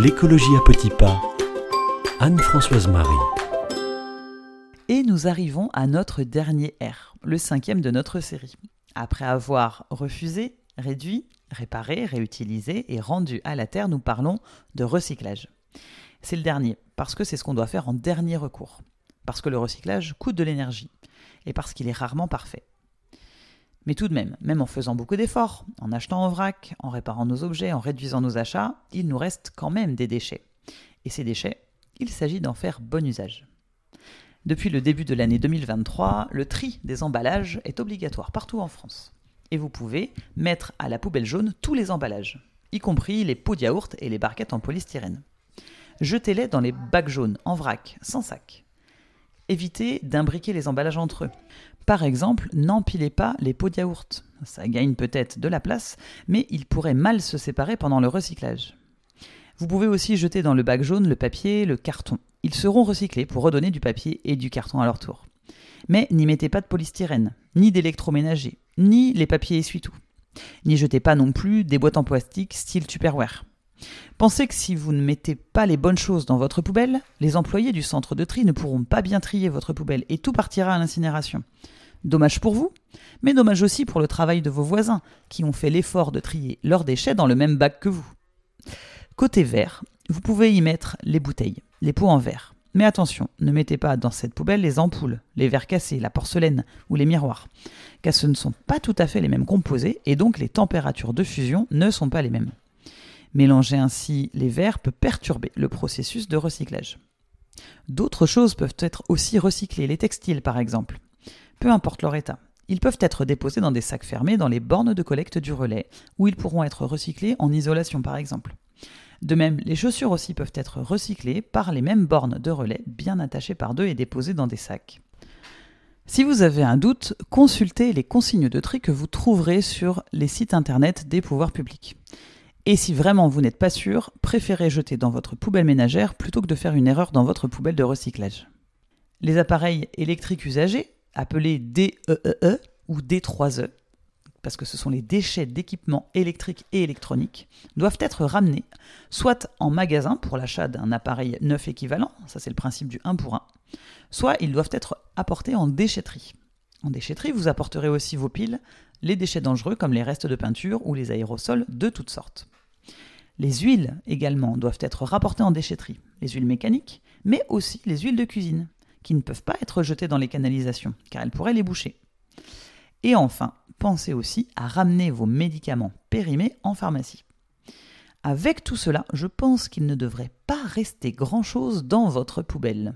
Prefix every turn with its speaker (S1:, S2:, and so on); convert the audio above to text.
S1: L'écologie à petits pas. Anne-Françoise Marie.
S2: Et nous arrivons à notre dernier R, le cinquième de notre série. Après avoir refusé, réduit, réparé, réutilisé et rendu à la Terre, nous parlons de recyclage. C'est le dernier, parce que c'est ce qu'on doit faire en dernier recours. Parce que le recyclage coûte de l'énergie, et parce qu'il est rarement parfait. Mais tout de même, même en faisant beaucoup d'efforts, en achetant en vrac, en réparant nos objets, en réduisant nos achats, il nous reste quand même des déchets. Et ces déchets, il s'agit d'en faire bon usage. Depuis le début de l'année 2023, le tri des emballages est obligatoire partout en France. Et vous pouvez mettre à la poubelle jaune tous les emballages, y compris les pots de et les barquettes en polystyrène. Jetez-les dans les bacs jaunes, en vrac, sans sac. Évitez d'imbriquer les emballages entre eux. Par exemple, n'empilez pas les pots de yaourt. Ça gagne peut-être de la place, mais ils pourraient mal se séparer pendant le recyclage. Vous pouvez aussi jeter dans le bac jaune le papier, le carton. Ils seront recyclés pour redonner du papier et du carton à leur tour. Mais n'y mettez pas de polystyrène, ni d'électroménager, ni les papiers essuie-tout. N'y jetez pas non plus des boîtes en plastique style Tupperware. Pensez que si vous ne mettez pas les bonnes choses dans votre poubelle, les employés du centre de tri ne pourront pas bien trier votre poubelle et tout partira à l'incinération. Dommage pour vous, mais dommage aussi pour le travail de vos voisins, qui ont fait l'effort de trier leurs déchets dans le même bac que vous. Côté verre, vous pouvez y mettre les bouteilles, les pots en verre. Mais attention, ne mettez pas dans cette poubelle les ampoules, les verres cassés, la porcelaine ou les miroirs, car ce ne sont pas tout à fait les mêmes composés et donc les températures de fusion ne sont pas les mêmes. Mélanger ainsi les verres peut perturber le processus de recyclage. D'autres choses peuvent être aussi recyclées, les textiles par exemple peu importe leur état. Ils peuvent être déposés dans des sacs fermés dans les bornes de collecte du relais, où ils pourront être recyclés en isolation par exemple. De même, les chaussures aussi peuvent être recyclées par les mêmes bornes de relais bien attachées par deux et déposées dans des sacs. Si vous avez un doute, consultez les consignes de tri que vous trouverez sur les sites internet des pouvoirs publics. Et si vraiment vous n'êtes pas sûr, préférez jeter dans votre poubelle ménagère plutôt que de faire une erreur dans votre poubelle de recyclage. Les appareils électriques usagés appelés DEEE e ou D3E, parce que ce sont les déchets d'équipements électriques et électroniques, doivent être ramenés soit en magasin pour l'achat d'un appareil neuf équivalent, ça c'est le principe du 1 pour 1, soit ils doivent être apportés en déchetterie. En déchetterie, vous apporterez aussi vos piles, les déchets dangereux comme les restes de peinture ou les aérosols de toutes sortes. Les huiles également doivent être rapportées en déchetterie, les huiles mécaniques, mais aussi les huiles de cuisine qui ne peuvent pas être jetées dans les canalisations, car elles pourraient les boucher. Et enfin, pensez aussi à ramener vos médicaments périmés en pharmacie. Avec tout cela, je pense qu'il ne devrait pas rester grand-chose dans votre poubelle.